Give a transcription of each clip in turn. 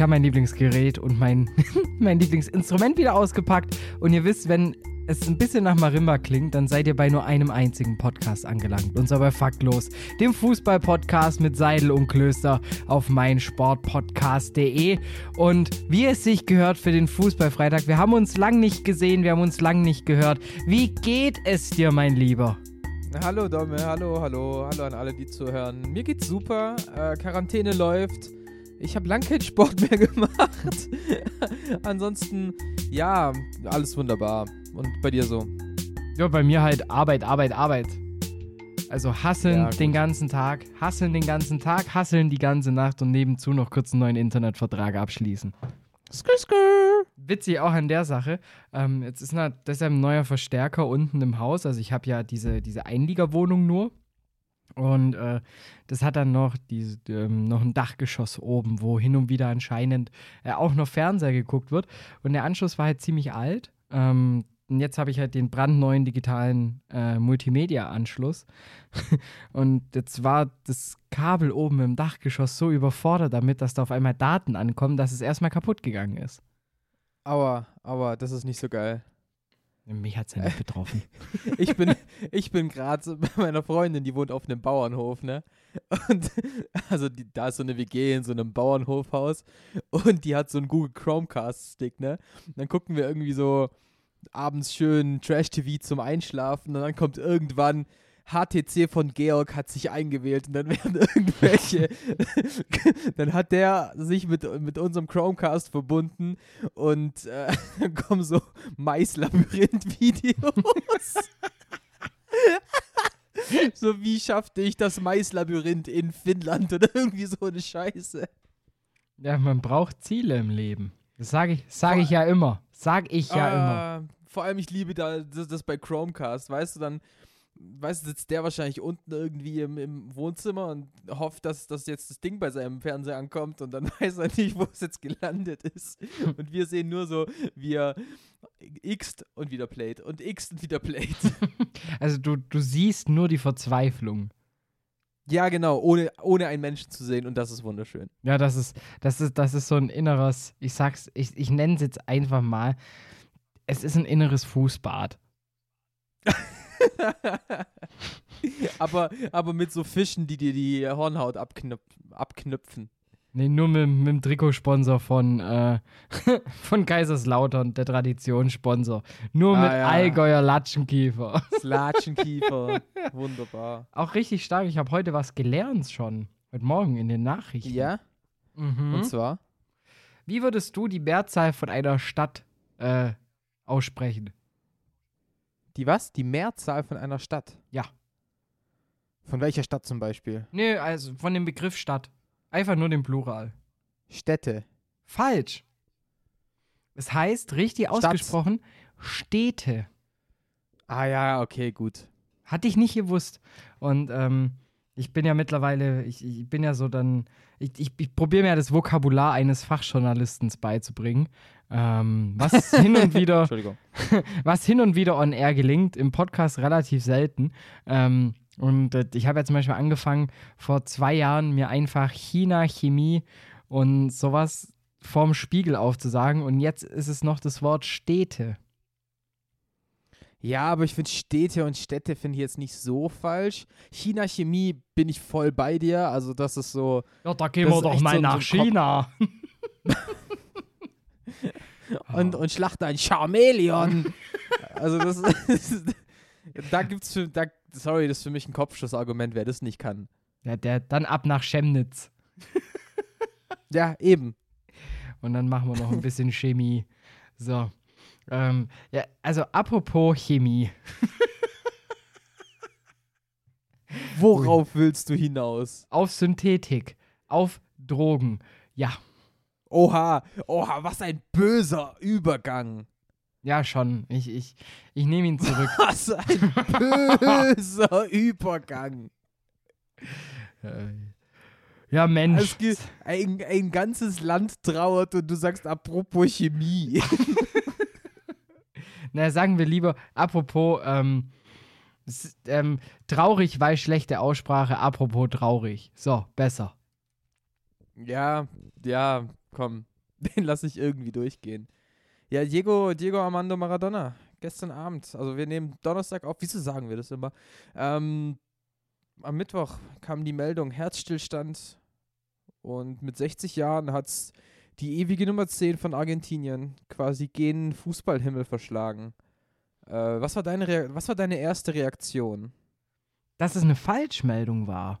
Ich habe mein Lieblingsgerät und mein, mein Lieblingsinstrument wieder ausgepackt. Und ihr wisst, wenn es ein bisschen nach Marimba klingt, dann seid ihr bei nur einem einzigen Podcast angelangt. Und zwar bei Faktlos, dem Fußball-Podcast mit Seidel und Klöster auf meinsportpodcast.de. Und wie es sich gehört für den Fußballfreitag, wir haben uns lang nicht gesehen, wir haben uns lang nicht gehört. Wie geht es dir, mein Lieber? Hallo Domme, hallo, hallo, hallo an alle, die zuhören. Mir geht's super, äh, Quarantäne läuft. Ich habe lang keinen Sport mehr gemacht. Ansonsten, ja, alles wunderbar. Und bei dir so? Ja, bei mir halt Arbeit, Arbeit, Arbeit. Also hasseln ja, den ganzen Tag, hasseln den ganzen Tag, hasseln die ganze Nacht und nebenzu noch kurz einen neuen Internetvertrag abschließen. Skr, skr. Witzig auch an der Sache. Ähm, jetzt ist na, deshalb ein neuer Verstärker unten im Haus. Also ich habe ja diese, diese Einliegerwohnung nur. Und äh, das hat dann noch, diese, ähm, noch ein Dachgeschoss oben, wo hin und wieder anscheinend äh, auch noch Fernseher geguckt wird. Und der Anschluss war halt ziemlich alt. Ähm, und jetzt habe ich halt den brandneuen digitalen äh, Multimedia-Anschluss. und jetzt war das Kabel oben im Dachgeschoss so überfordert damit, dass da auf einmal Daten ankommen, dass es erstmal kaputt gegangen ist. Aua, aua, das ist nicht so geil. Mich hat es ja nicht betroffen. ich bin, ich bin gerade bei meiner Freundin, die wohnt auf einem Bauernhof, ne? Und also die, da ist so eine WG in so einem Bauernhofhaus und die hat so einen Google Chromecast-Stick, ne? Und dann gucken wir irgendwie so abends schön Trash-TV zum Einschlafen und dann kommt irgendwann HTC von Georg hat sich eingewählt und dann werden irgendwelche, dann hat der sich mit, mit unserem Chromecast verbunden und äh, dann kommen so Mais-Labyrinth-Videos. so wie schaffte ich das Mais-Labyrinth in Finnland oder irgendwie so eine Scheiße. Ja, man braucht Ziele im Leben. Das sage ich, sag ich ja immer. Sag ich ja äh, immer. Vor allem, ich liebe da das, das bei Chromecast, weißt du, dann weißt du, sitzt der wahrscheinlich unten irgendwie im, im, Wohnzimmer und hofft, dass, dass jetzt das Ding bei seinem Fernseher ankommt und dann weiß er nicht, wo es jetzt gelandet ist. Und wir sehen nur so, wie er x und wieder playt und x und wieder playt. Also du, du siehst nur die Verzweiflung. Ja, genau, ohne, ohne einen Menschen zu sehen und das ist wunderschön. Ja, das ist, das ist, das ist so ein inneres, ich sag's, ich, ich nenne es jetzt einfach mal, es ist ein inneres Fußbad. aber, aber mit so Fischen, die dir die Hornhaut abknüp abknüpfen. Nee, nur mit, mit dem Trikotsponsor von, äh, von Kaiserslautern, der Traditionssponsor. Nur ah, mit ja. Allgäuer Latschenkiefer. Latschenkiefer, wunderbar. Auch richtig stark. Ich habe heute was gelernt schon. Heute Morgen in den Nachrichten. Ja? Mhm. Und zwar? Wie würdest du die Mehrzahl von einer Stadt äh, aussprechen? Die was? Die Mehrzahl von einer Stadt? Ja. Von welcher Stadt zum Beispiel? Nee, also von dem Begriff Stadt. Einfach nur den Plural. Städte. Falsch. Es heißt, richtig Stadt. ausgesprochen, Städte. Ah ja, okay, gut. Hatte ich nicht gewusst. Und ähm, ich bin ja mittlerweile, ich, ich bin ja so dann, ich, ich, ich probiere mir das Vokabular eines Fachjournalistens beizubringen. Ähm, was hin und wieder, was hin und wieder on air gelingt, im Podcast relativ selten. Ähm, und äh, ich habe ja zum Beispiel angefangen, vor zwei Jahren mir einfach China, Chemie und sowas vorm Spiegel aufzusagen. Und jetzt ist es noch das Wort Städte. Ja, aber ich finde Städte und Städte finde ich jetzt nicht so falsch. China Chemie bin ich voll bei dir. Also das ist so. Ja, da gehen wir doch mal so nach China. und, und schlachte ein Charmeleon. also das, ist, da gibt's für, da, sorry, das ist für mich ein Kopfschussargument, wer das nicht kann. Ja, der dann ab nach Chemnitz. ja, eben. Und dann machen wir noch ein bisschen Chemie. So. Ähm, ja, also apropos Chemie. Worauf willst du hinaus? Auf Synthetik, auf Drogen. Ja. Oha, oha, was ein böser Übergang. Ja, schon. Ich, ich, ich nehme ihn zurück. Was ein böser Übergang. Äh, ja, Mensch. Ein, ein ganzes Land trauert und du sagst apropos Chemie. Na, sagen wir lieber, apropos, ähm, ähm, traurig, weil schlechte Aussprache, apropos traurig. So, besser. Ja, ja, komm. Den lasse ich irgendwie durchgehen. Ja, Diego, Diego Armando Maradona, gestern Abend. Also wir nehmen Donnerstag auf. Wieso sagen wir das immer? Ähm, am Mittwoch kam die Meldung, Herzstillstand. Und mit 60 Jahren hat es die ewige Nummer 10 von Argentinien quasi gen Fußballhimmel verschlagen. Äh, was, war deine was war deine erste Reaktion? Dass es eine Falschmeldung war.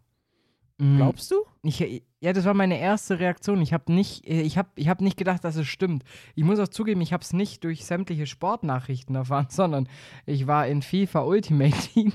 Mhm. Glaubst du? Ich, ja, das war meine erste Reaktion. Ich habe nicht, äh, ich hab, ich hab nicht gedacht, dass es stimmt. Ich muss auch zugeben, ich habe es nicht durch sämtliche Sportnachrichten erfahren, sondern ich war in FIFA Ultimate Team.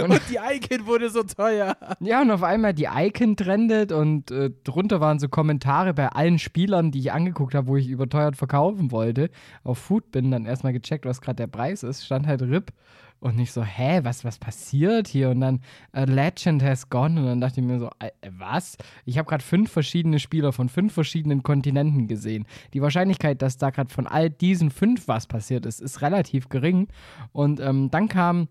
und, und, die Icon wurde so teuer. Ja, und auf einmal die Icon trendet und äh, drunter waren so Kommentare bei allen Spielern, die ich angeguckt habe, wo ich überteuert verkaufen wollte. Auf Foodbin dann erstmal gecheckt, was gerade der Preis ist. Stand halt RIP. Und nicht so, hä, was, was passiert hier? Und dann, a legend has gone. Und dann dachte ich mir so, äh, was? Ich habe gerade fünf verschiedene Spieler von fünf verschiedenen Kontinenten gesehen. Die Wahrscheinlichkeit, dass da gerade von all diesen fünf was passiert ist, ist relativ gering. Und ähm, dann kam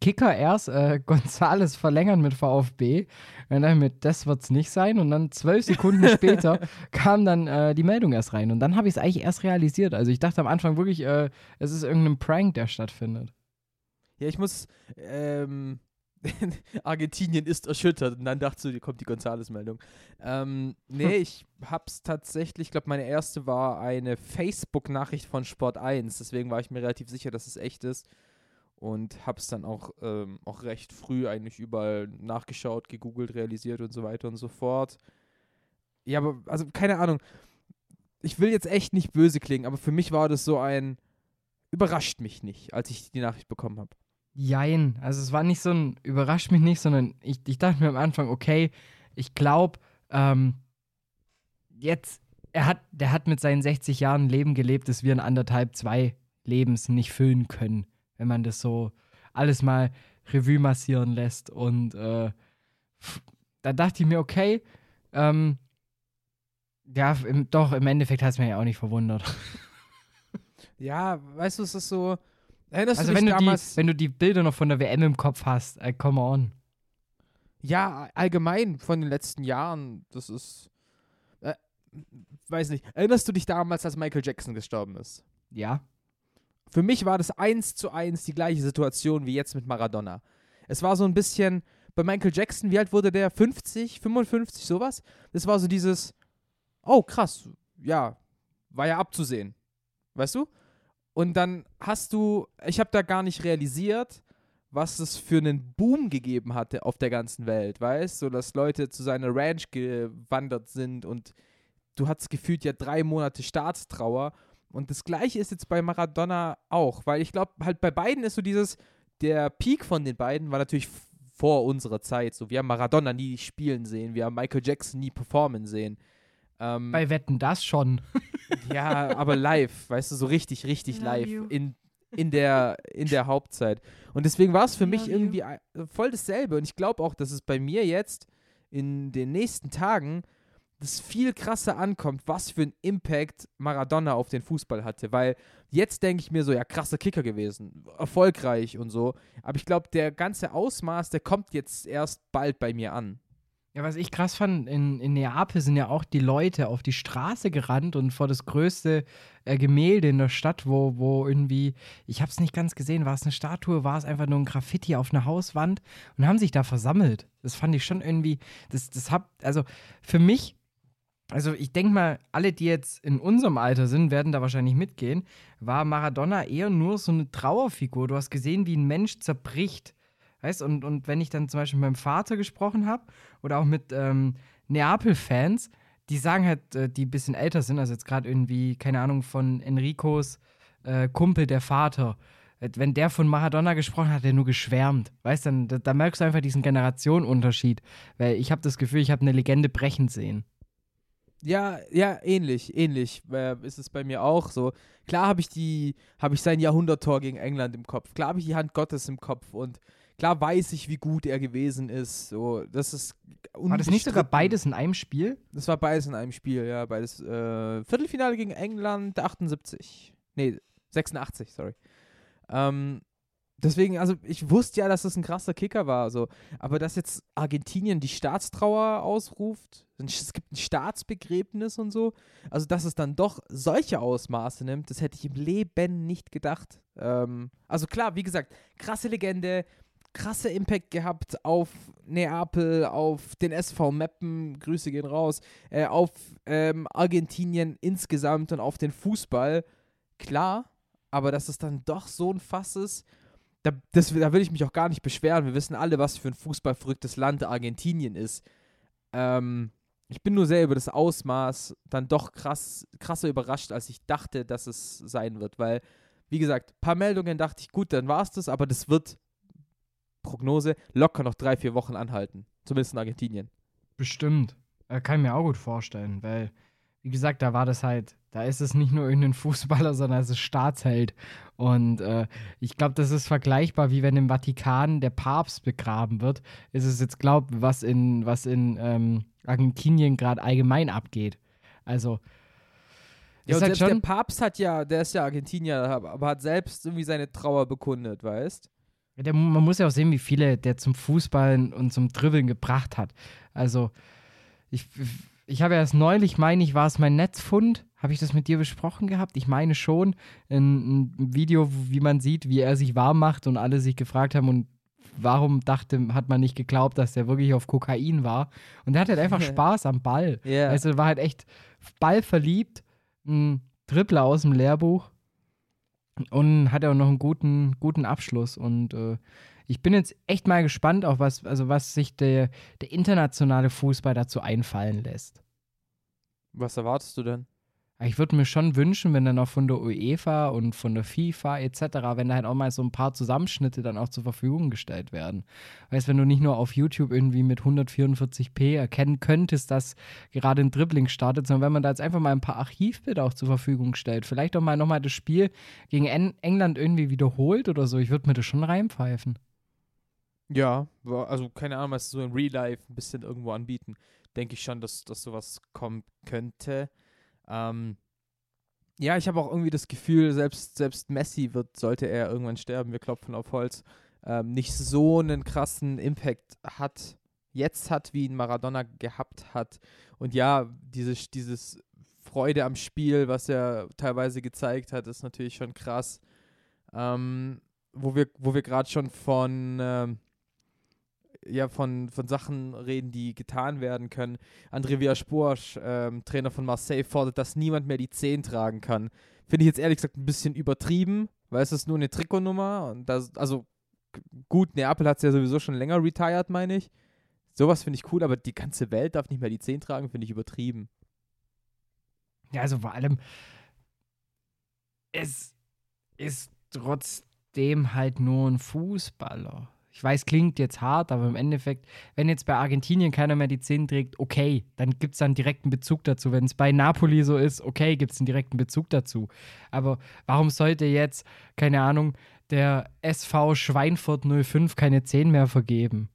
Kicker erst, äh, Gonzales verlängern mit VfB. Und dann mit, das wird's nicht sein. Und dann zwölf Sekunden später kam dann äh, die Meldung erst rein. Und dann habe ich es eigentlich erst realisiert. Also ich dachte am Anfang wirklich, äh, es ist irgendein Prank, der stattfindet. Ja, ich muss. Ähm, Argentinien ist erschüttert. Und dann dachte ich, kommt die Gonzales-Meldung. Ähm, nee, ich hab's tatsächlich, ich glaube, meine erste war eine Facebook-Nachricht von Sport 1. Deswegen war ich mir relativ sicher, dass es echt ist. Und hab's dann auch, ähm, auch recht früh eigentlich überall nachgeschaut, gegoogelt, realisiert und so weiter und so fort. Ja, aber, also, keine Ahnung. Ich will jetzt echt nicht böse klingen, aber für mich war das so ein. Überrascht mich nicht, als ich die Nachricht bekommen habe. Jein. Also es war nicht so ein, überrascht mich nicht, sondern ich, ich dachte mir am Anfang, okay, ich glaube, ähm, jetzt, er hat, der hat mit seinen 60 Jahren ein Leben gelebt, das wir in anderthalb, zwei Lebens nicht füllen können, wenn man das so alles mal Revue massieren lässt. Und äh, da dachte ich mir, okay, ähm, ja, im, doch, im Endeffekt hat es mir ja auch nicht verwundert. Ja, weißt du, es ist so, Erinnerst also du wenn du die, wenn du die Bilder noch von der WM im Kopf hast, äh, come on. Ja, allgemein von den letzten Jahren, das ist, äh, weiß nicht. Erinnerst du dich damals, als Michael Jackson gestorben ist? Ja. Für mich war das eins zu eins die gleiche Situation wie jetzt mit Maradona. Es war so ein bisschen, bei Michael Jackson, wie alt wurde der? 50, 55, sowas? Das war so dieses, oh krass, ja, war ja abzusehen. Weißt du? Und dann hast du, ich habe da gar nicht realisiert, was es für einen Boom gegeben hatte auf der ganzen Welt, weißt du, so dass Leute zu seiner Ranch gewandert sind und du hattest gefühlt ja drei Monate Staatstrauer. Und das gleiche ist jetzt bei Maradona auch, weil ich glaube, halt bei beiden ist so dieses, der Peak von den beiden war natürlich vor unserer Zeit. So, wir haben Maradona nie spielen sehen, wir haben Michael Jackson nie performen sehen. Ähm, Bei Wetten das schon. ja, aber live, weißt du, so richtig, richtig live in, in, der, in der Hauptzeit. Und deswegen war es für mich irgendwie voll dasselbe. Und ich glaube auch, dass es bei mir jetzt in den nächsten Tagen das viel krasser ankommt, was für einen Impact Maradona auf den Fußball hatte. Weil jetzt denke ich mir so, ja, krasser Kicker gewesen, erfolgreich und so. Aber ich glaube, der ganze Ausmaß, der kommt jetzt erst bald bei mir an. Ja, was ich krass fand, in, in Neapel sind ja auch die Leute auf die Straße gerannt und vor das größte äh, Gemälde in der Stadt, wo, wo irgendwie, ich habe es nicht ganz gesehen, war es eine Statue, war es einfach nur ein Graffiti auf einer Hauswand und haben sich da versammelt. Das fand ich schon irgendwie, das, das hab, also für mich, also ich denke mal, alle, die jetzt in unserem Alter sind, werden da wahrscheinlich mitgehen, war Maradona eher nur so eine Trauerfigur. Du hast gesehen, wie ein Mensch zerbricht Weißt und, und wenn ich dann zum Beispiel mit meinem Vater gesprochen habe oder auch mit ähm, Neapel-Fans, die sagen halt, äh, die ein bisschen älter sind, also jetzt gerade irgendwie, keine Ahnung, von Enricos äh, Kumpel, der Vater. Wenn der von Maradona gesprochen hat, hat er nur geschwärmt. Weißt du, da, da, merkst du einfach diesen Generationenunterschied. Weil ich habe das Gefühl, ich habe eine Legende brechen sehen. Ja, ja, ähnlich, ähnlich äh, ist es bei mir auch so. Klar habe ich die, habe ich sein Jahrhunderttor gegen England im Kopf. Klar habe ich die Hand Gottes im Kopf und klar weiß ich, wie gut er gewesen ist. So, das ist War das nicht sogar beides in einem Spiel? Das war beides in einem Spiel, ja, beides. Äh, Viertelfinale gegen England 78. Nee, 86, sorry. Ähm, deswegen, also ich wusste ja, dass das ein krasser Kicker war, so. aber dass jetzt Argentinien die Staatstrauer ausruft, es gibt ein Staatsbegräbnis und so, also dass es dann doch solche Ausmaße nimmt, das hätte ich im Leben nicht gedacht. Ähm, also klar, wie gesagt, krasse Legende, krasse Impact gehabt auf Neapel, auf den SV Meppen, Grüße gehen raus, äh, auf ähm, Argentinien insgesamt und auf den Fußball, klar, aber dass es dann doch so ein Fass ist, da, das, da will ich mich auch gar nicht beschweren. Wir wissen alle, was für ein fußballverrücktes Land Argentinien ist. Ähm, ich bin nur sehr über das Ausmaß dann doch krass, krasser überrascht, als ich dachte, dass es sein wird. Weil, wie gesagt, ein paar Meldungen dachte ich, gut, dann war es das, aber das wird, Prognose, locker noch drei, vier Wochen anhalten. Zumindest in Argentinien. Bestimmt. Äh, kann ich mir auch gut vorstellen, weil wie gesagt, da war das halt, da ist es nicht nur irgendein Fußballer, sondern es ist Staatsheld. Und äh, ich glaube, das ist vergleichbar, wie wenn im Vatikan der Papst begraben wird. Ist es jetzt, glaube was in, was in ähm, Argentinien gerade allgemein abgeht. Also. Ja, und halt selbst der Papst hat ja, der ist ja Argentinier, aber hat selbst irgendwie seine Trauer bekundet, weißt? Ja, man muss ja auch sehen, wie viele der zum Fußballen und zum Dribbeln gebracht hat. Also, ich ich habe erst neulich, meine ich, war es mein Netzfund. Habe ich das mit dir besprochen gehabt? Ich meine schon. Ein, ein Video, wie man sieht, wie er sich warm macht und alle sich gefragt haben, und warum dachte, hat man nicht geglaubt, dass der wirklich auf Kokain war. Und der hat halt einfach Spaß am Ball. Yeah. Also war halt echt ballverliebt, ein Dribbler aus dem Lehrbuch und hat auch noch einen guten, guten Abschluss. Und äh, ich bin jetzt echt mal gespannt, auf was, also was sich der, der internationale Fußball dazu einfallen lässt. Was erwartest du denn? Ich würde mir schon wünschen, wenn dann auch von der UEFA und von der FIFA etc., wenn da halt auch mal so ein paar Zusammenschnitte dann auch zur Verfügung gestellt werden. Weißt, wenn du nicht nur auf YouTube irgendwie mit 144p erkennen könntest, dass gerade ein Dribbling startet, sondern wenn man da jetzt einfach mal ein paar Archivbilder auch zur Verfügung stellt, vielleicht auch mal nochmal das Spiel gegen England irgendwie wiederholt oder so, ich würde mir das schon reinpfeifen. Ja, also keine Ahnung, was so in Real Life ein bisschen irgendwo anbieten. Denke ich schon, dass, dass sowas kommen könnte. Ähm, ja, ich habe auch irgendwie das Gefühl, selbst, selbst Messi wird, sollte er irgendwann sterben, wir klopfen auf Holz, ähm, nicht so einen krassen Impact hat, jetzt hat, wie ihn Maradona gehabt hat. Und ja, dieses, dieses Freude am Spiel, was er teilweise gezeigt hat, ist natürlich schon krass. Ähm, wo wir, wo wir gerade schon von ähm, ja von, von Sachen reden, die getan werden können. André Villas-Boas, ähm, Trainer von Marseille, fordert, dass niemand mehr die 10 tragen kann. Finde ich jetzt ehrlich gesagt ein bisschen übertrieben, weil es ist nur eine Trikotnummer. Und das, also gut, Neapel hat es ja sowieso schon länger retired, meine ich. Sowas finde ich cool, aber die ganze Welt darf nicht mehr die 10 tragen, finde ich übertrieben. Ja, also vor allem, es ist trotzdem halt nur ein Fußballer. Ich weiß, klingt jetzt hart, aber im Endeffekt, wenn jetzt bei Argentinien keiner mehr die 10 trägt, okay, dann gibt es dann direkten Bezug dazu. Wenn es bei Napoli so ist, okay, gibt es einen direkten Bezug dazu. Aber warum sollte jetzt, keine Ahnung, der SV Schweinfurt 05 keine 10 mehr vergeben?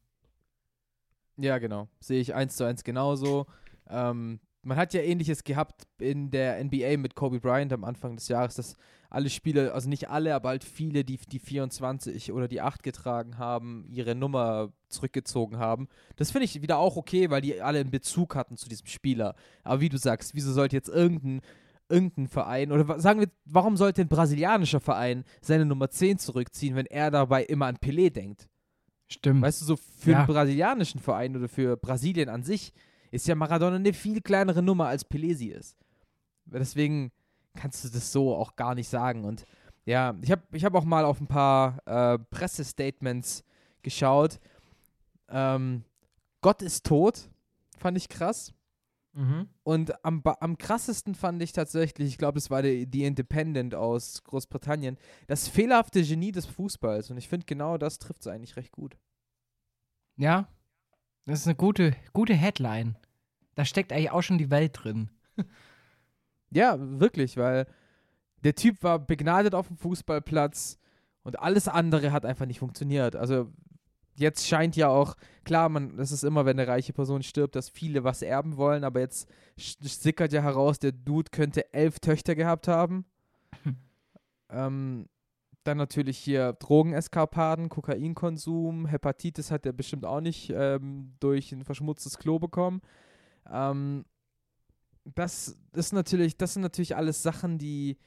Ja, genau. Sehe ich eins zu eins genauso. Ähm, man hat ja ähnliches gehabt in der NBA mit Kobe Bryant am Anfang des Jahres, dass alle Spieler, also nicht alle, aber halt viele, die die 24 oder die 8 getragen haben, ihre Nummer zurückgezogen haben. Das finde ich wieder auch okay, weil die alle einen Bezug hatten zu diesem Spieler. Aber wie du sagst, wieso sollte jetzt irgendein irgendein Verein oder sagen wir, warum sollte ein brasilianischer Verein seine Nummer 10 zurückziehen, wenn er dabei immer an Pelé denkt? Stimmt. Weißt du, so für ja. einen brasilianischen Verein oder für Brasilien an sich ist ja Maradona eine viel kleinere Nummer als Pelé sie ist. Deswegen kannst du das so auch gar nicht sagen. Und ja, ich habe ich hab auch mal auf ein paar äh, Pressestatements geschaut. Ähm, Gott ist tot, fand ich krass. Mhm. Und am, am krassesten fand ich tatsächlich, ich glaube, es war die, die Independent aus Großbritannien, das fehlerhafte Genie des Fußballs. Und ich finde, genau das trifft es eigentlich recht gut. Ja, das ist eine gute, gute Headline. Da steckt eigentlich auch schon die Welt drin. Ja, wirklich, weil der Typ war begnadet auf dem Fußballplatz und alles andere hat einfach nicht funktioniert. Also jetzt scheint ja auch, klar, man, das ist immer, wenn eine reiche Person stirbt, dass viele was erben wollen, aber jetzt sickert ja heraus, der Dude könnte elf Töchter gehabt haben. ähm, dann natürlich hier Drogeneskapaden, Kokainkonsum, Hepatitis hat er bestimmt auch nicht ähm, durch ein verschmutztes Klo bekommen. Ähm, das ist natürlich, das sind natürlich alles Sachen, die,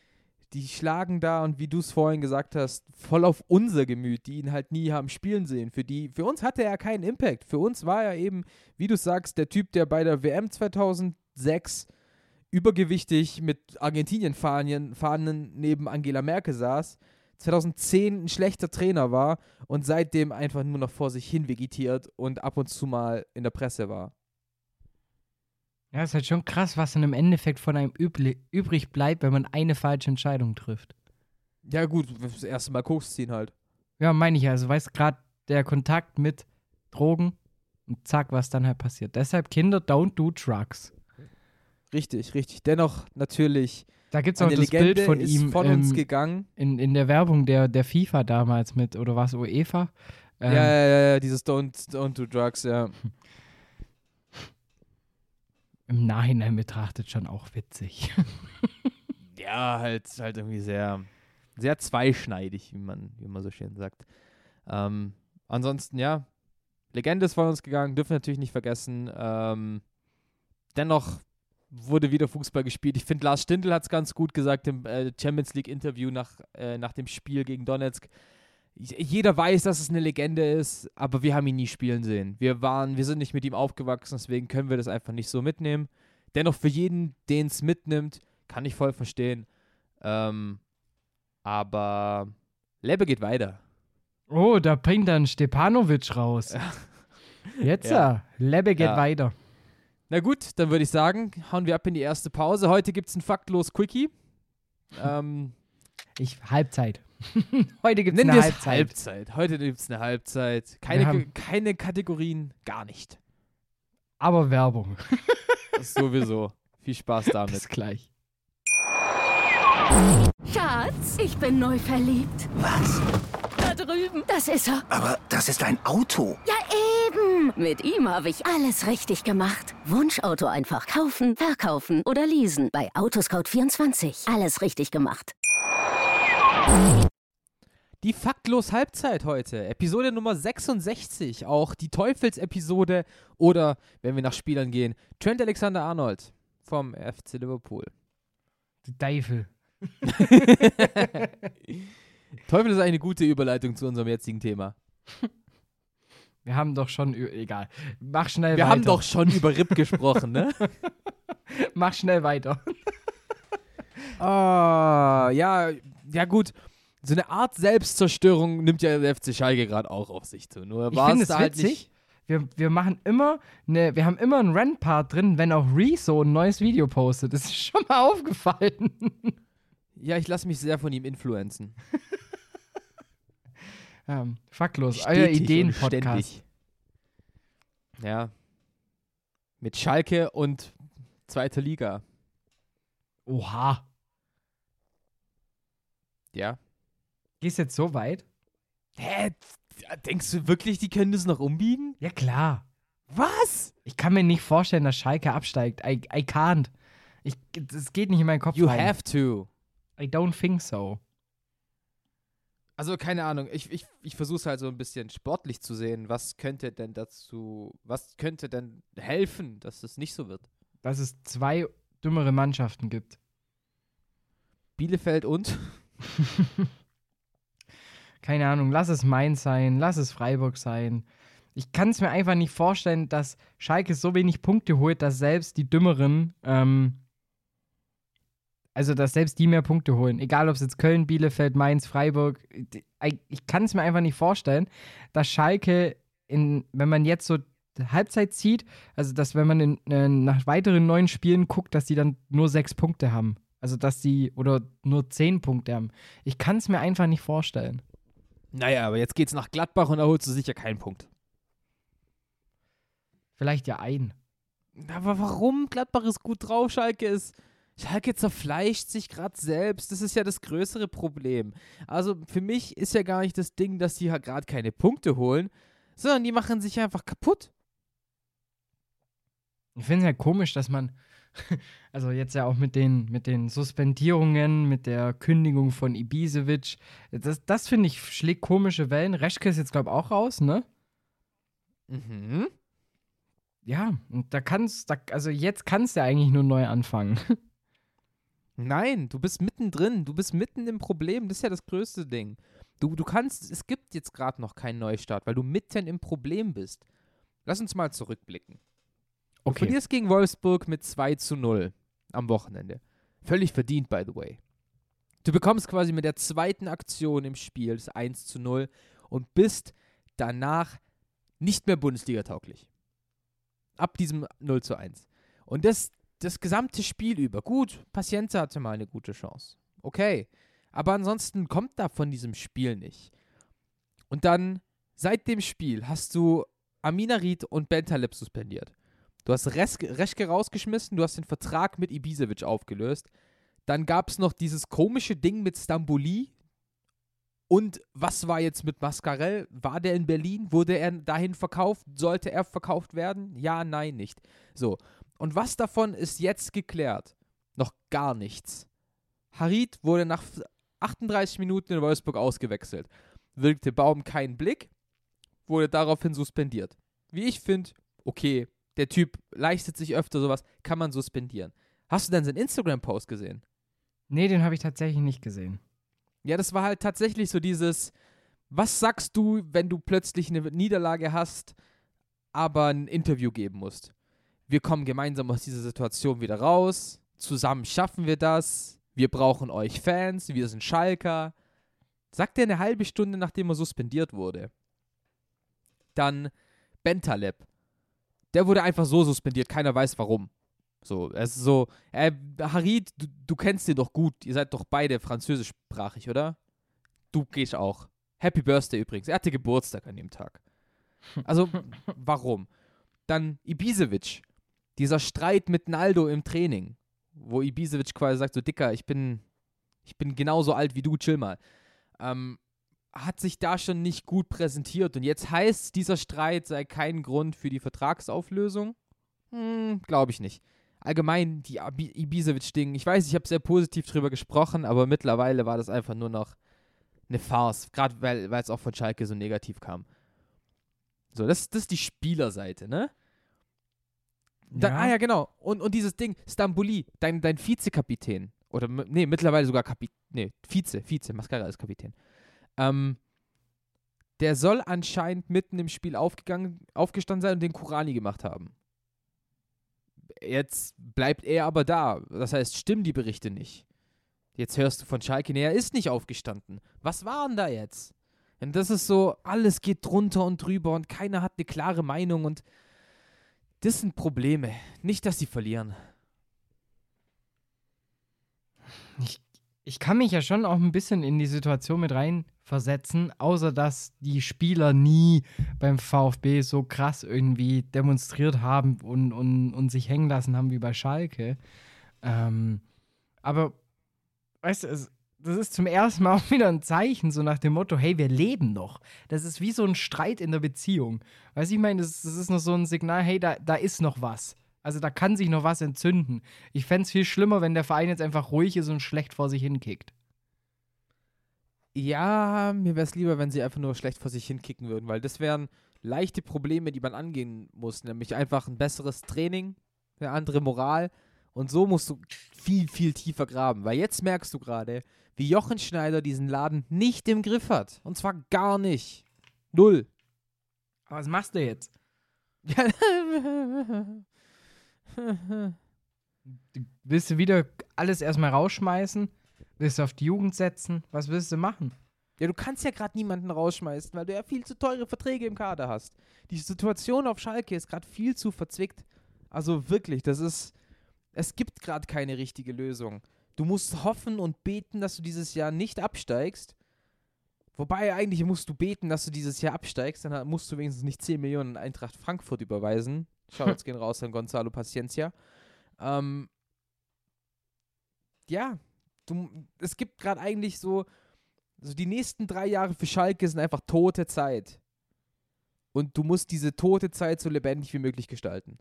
die schlagen da und wie du es vorhin gesagt hast, voll auf unser Gemüt, die ihn halt nie haben spielen sehen. Für die, für uns hatte er keinen Impact. Für uns war er eben, wie du sagst, der Typ, der bei der WM 2006 übergewichtig mit Argentinien fahren, neben Angela Merkel saß 2010 ein schlechter Trainer war und seitdem einfach nur noch vor sich hin vegetiert und ab und zu mal in der Presse war. Ja, ist halt schon krass, was dann im Endeffekt von einem übrig bleibt, wenn man eine falsche Entscheidung trifft. Ja, gut, das erste Mal Koks ziehen halt. Ja, meine ich ja. Also, weißt du, gerade der Kontakt mit Drogen und zack, was dann halt passiert. Deshalb, Kinder, don't do drugs. Richtig, richtig. Dennoch natürlich da gibt es auch das Legende Bild von ihm von uns ähm, gegangen. In, in der Werbung der, der FIFA damals mit, oder war es UEFA? Ähm, ja, ja, ja, ja, dieses Don't, don't do drugs, ja. Im Nachhinein betrachtet schon auch witzig. ja, halt, halt irgendwie sehr, sehr zweischneidig, wie man, wie man so schön sagt. Ähm, ansonsten, ja, Legende ist von uns gegangen, dürfen wir natürlich nicht vergessen. Ähm, dennoch wurde wieder Fußball gespielt. Ich finde, Lars Stindl hat es ganz gut gesagt im äh, Champions League-Interview nach, äh, nach dem Spiel gegen Donetsk. Jeder weiß, dass es eine Legende ist, aber wir haben ihn nie spielen sehen. Wir waren, wir sind nicht mit ihm aufgewachsen, deswegen können wir das einfach nicht so mitnehmen. Dennoch für jeden, den es mitnimmt, kann ich voll verstehen. Ähm, aber Lebe geht weiter. Oh, da bringt dann Stepanovic raus. Jetzt ja. Lebe geht ja. weiter. Na gut, dann würde ich sagen, hauen wir ab in die erste Pause. Heute gibt es ein faktlos Quickie. ähm, ich, Halbzeit. Heute gibt es eine Halbzeit. Halbzeit. Heute gibt es eine Halbzeit. Keine, keine Kategorien, gar nicht. Aber Werbung. sowieso. Viel Spaß damit. Bis gleich. Schatz, ich bin neu verliebt. Was? Da drüben. Das ist er. Aber das ist ein Auto. Ja, eben. Mit ihm habe ich alles richtig gemacht. Wunschauto einfach kaufen, verkaufen oder leasen. Bei Autoscout24. Alles richtig gemacht. Die faktlos Halbzeit heute. Episode Nummer 66. Auch die Teufelsepisode oder, wenn wir nach Spielern gehen, Trent Alexander Arnold vom FC Liverpool. Die Teufel. Teufel ist eine gute Überleitung zu unserem jetzigen Thema. Wir haben doch schon, egal. Mach schnell Wir weiter. Wir haben doch schon über RIP gesprochen, ne? Mach schnell weiter. Ah, ja, ja gut. So eine Art Selbstzerstörung nimmt ja der FC Schalke gerade auch auf sich zu. Nur war es halt witzig. nicht. Wir, wir machen immer eine, wir haben immer einen Rent-Part drin, wenn auch Rezo ein neues Video postet. Das ist schon mal aufgefallen. Ja, ich lasse mich sehr von ihm influenzen. ähm, fucklos, euer Ideen-Podcast. Ja. Mit Schalke und zweiter Liga. Oha. Ja. Gehst jetzt so weit? Hä? Denkst du wirklich, die können das noch umbiegen? Ja, klar. Was? Ich kann mir nicht vorstellen, dass Schalke absteigt. I, I can't. Ich, das geht nicht in meinen Kopf You rein. have to. I don't think so. Also keine Ahnung, ich, ich, ich versuche es halt so ein bisschen sportlich zu sehen. Was könnte denn dazu, was könnte denn helfen, dass es nicht so wird? Dass es zwei dümmere Mannschaften gibt. Bielefeld und? keine Ahnung, lass es Mainz sein, lass es Freiburg sein. Ich kann es mir einfach nicht vorstellen, dass Schalke so wenig Punkte holt, dass selbst die Dümmeren ähm, also, dass selbst die mehr Punkte holen. Egal, ob es jetzt Köln, Bielefeld, Mainz, Freiburg. Ich kann es mir einfach nicht vorstellen, dass Schalke, in, wenn man jetzt so Halbzeit zieht, also dass wenn man in, äh, nach weiteren neun Spielen guckt, dass die dann nur sechs Punkte haben. Also dass die oder nur zehn Punkte haben. Ich kann es mir einfach nicht vorstellen. Naja, aber jetzt geht's nach Gladbach und da holst du sicher keinen Punkt. Vielleicht ja ein. Aber warum? Gladbach ist gut drauf, Schalke ist. Schalke zerfleischt sich gerade selbst. Das ist ja das größere Problem. Also für mich ist ja gar nicht das Ding, dass die ja gerade keine Punkte holen, sondern die machen sich einfach kaputt. Ich finde es ja komisch, dass man, also jetzt ja auch mit den, mit den Suspendierungen, mit der Kündigung von Ibisevic, das, das finde ich, schlägt komische Wellen. Reschke ist jetzt, glaube ich, auch raus, ne? Mhm. Ja, und da kannst, da, also jetzt kannst du eigentlich nur neu anfangen. Nein, du bist mittendrin, du bist mitten im Problem, das ist ja das größte Ding. Du, du kannst, es gibt jetzt gerade noch keinen Neustart, weil du mitten im Problem bist. Lass uns mal zurückblicken. Du Okay. verlierst gegen Wolfsburg mit 2 zu 0 am Wochenende. Völlig verdient, by the way. Du bekommst quasi mit der zweiten Aktion im Spiel das 1 zu 0 und bist danach nicht mehr Bundesliga-tauglich. Ab diesem 0 zu 1. Und das, das gesamte Spiel über. Gut, Pacienza hatte mal eine gute Chance. Okay. Aber ansonsten kommt da von diesem Spiel nicht. Und dann, seit dem Spiel, hast du Aminarit und Bentaleb suspendiert. Du hast Reschke rausgeschmissen, du hast den Vertrag mit Ibisevic aufgelöst. Dann gab es noch dieses komische Ding mit Stamboli. Und was war jetzt mit Mascarell? War der in Berlin? Wurde er dahin verkauft? Sollte er verkauft werden? Ja, nein, nicht. So. Und was davon ist jetzt geklärt? Noch gar nichts. Harid wurde nach 38 Minuten in Wolfsburg ausgewechselt. Wirkte Baum keinen Blick, wurde daraufhin suspendiert. Wie ich finde, okay, der Typ leistet sich öfter sowas, kann man suspendieren. Hast du denn seinen Instagram-Post gesehen? Nee, den habe ich tatsächlich nicht gesehen. Ja, das war halt tatsächlich so dieses, was sagst du, wenn du plötzlich eine Niederlage hast, aber ein Interview geben musst? Wir kommen gemeinsam aus dieser Situation wieder raus, zusammen schaffen wir das, wir brauchen euch Fans, wir sind Schalker. Sagt er eine halbe Stunde, nachdem er suspendiert wurde. Dann Bentaleb. Der wurde einfach so suspendiert, keiner weiß warum. So, es ist so, äh, Harid, du, du kennst ihn doch gut, ihr seid doch beide französischsprachig, oder? Du gehst auch. Happy Birthday übrigens. Er hatte Geburtstag an dem Tag. Also, warum? Dann Ibisevic. Dieser Streit mit Naldo im Training, wo Ibisevic quasi sagt, so Dicker, ich bin, ich bin genauso alt wie du, chill mal. Ähm, hat sich da schon nicht gut präsentiert und jetzt heißt dieser Streit sei kein Grund für die Vertragsauflösung? Hm, glaube ich nicht. Allgemein, die Ibisevic-Ding, ich weiß, ich habe sehr positiv drüber gesprochen, aber mittlerweile war das einfach nur noch eine Farce. Gerade weil es auch von Schalke so negativ kam. So, das, das ist die Spielerseite, ne? Dann, Ja. Ah ja, genau. Und, und dieses Ding, Stambuli, dein, dein Vizekapitän. Oder, nee, mittlerweile sogar Kapitän. Nee, Vize, Vize, Mascara ist Kapitän. Ähm, der soll anscheinend mitten im Spiel aufgegangen, aufgestanden sein und den Kurani gemacht haben. Jetzt bleibt er aber da. Das heißt, stimmen die Berichte nicht. Jetzt hörst du von Schalke, nee, er ist nicht aufgestanden. Was war denn da jetzt? Und das ist so, alles geht drunter und drüber und keiner hat eine klare Meinung und das sind Probleme. Nicht, dass sie verlieren. Ich kann mich ja schon auch ein bisschen in die Situation mit reinversetzen, außer dass die Spieler nie beim VfB so krass irgendwie demonstriert haben und, und, und sich hängen lassen haben wie bei Schalke. Ähm, aber, weißt du, es, das ist zum ersten Mal auch wieder ein Zeichen, so nach dem Motto, hey, wir leben noch. Das ist wie so ein Streit in der Beziehung. Weißt du, ich meine, das, das ist noch so ein Signal, hey, da, da ist noch was. Also da kann sich noch was entzünden. Ich fände es viel schlimmer, wenn der Verein jetzt einfach ruhig ist und schlecht vor sich hinkickt. Ja, mir wäre es lieber, wenn sie einfach nur schlecht vor sich hinkicken würden, weil das wären leichte Probleme, die man angehen muss. Nämlich einfach ein besseres Training, eine andere Moral. Und so musst du viel, viel tiefer graben. Weil jetzt merkst du gerade, wie Jochen Schneider diesen Laden nicht im Griff hat. Und zwar gar nicht. Null. Aber was machst du jetzt? Willst du wieder alles erstmal rausschmeißen? Willst du auf die Jugend setzen? Was willst du machen? Ja, du kannst ja gerade niemanden rausschmeißen, weil du ja viel zu teure Verträge im Kader hast. Die Situation auf Schalke ist gerade viel zu verzwickt. Also wirklich, das ist. Es gibt gerade keine richtige Lösung. Du musst hoffen und beten, dass du dieses Jahr nicht absteigst. Wobei eigentlich musst du beten, dass du dieses Jahr absteigst, dann musst du wenigstens nicht 10 Millionen an Eintracht Frankfurt überweisen. Shoutouts gehen raus an Gonzalo Paciencia. Ähm, ja, du, es gibt gerade eigentlich so, so die nächsten drei Jahre für Schalke sind einfach tote Zeit. Und du musst diese tote Zeit so lebendig wie möglich gestalten.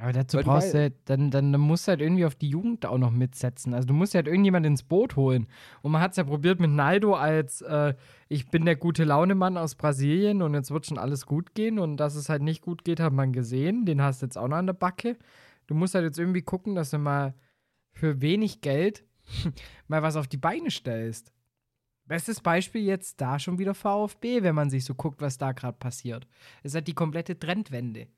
Aber dazu Weil brauchst du halt, dann, dann, dann musst du halt irgendwie auf die Jugend auch noch mitsetzen. Also du musst halt irgendjemand ins Boot holen. Und man hat es ja probiert mit Naido als äh, ich bin der gute Launemann aus Brasilien und jetzt wird schon alles gut gehen. Und dass es halt nicht gut geht, hat man gesehen. Den hast du jetzt auch noch an der Backe. Du musst halt jetzt irgendwie gucken, dass du mal für wenig Geld mal was auf die Beine stellst. Bestes Beispiel jetzt da schon wieder VfB, wenn man sich so guckt, was da gerade passiert. Es halt die komplette Trendwende.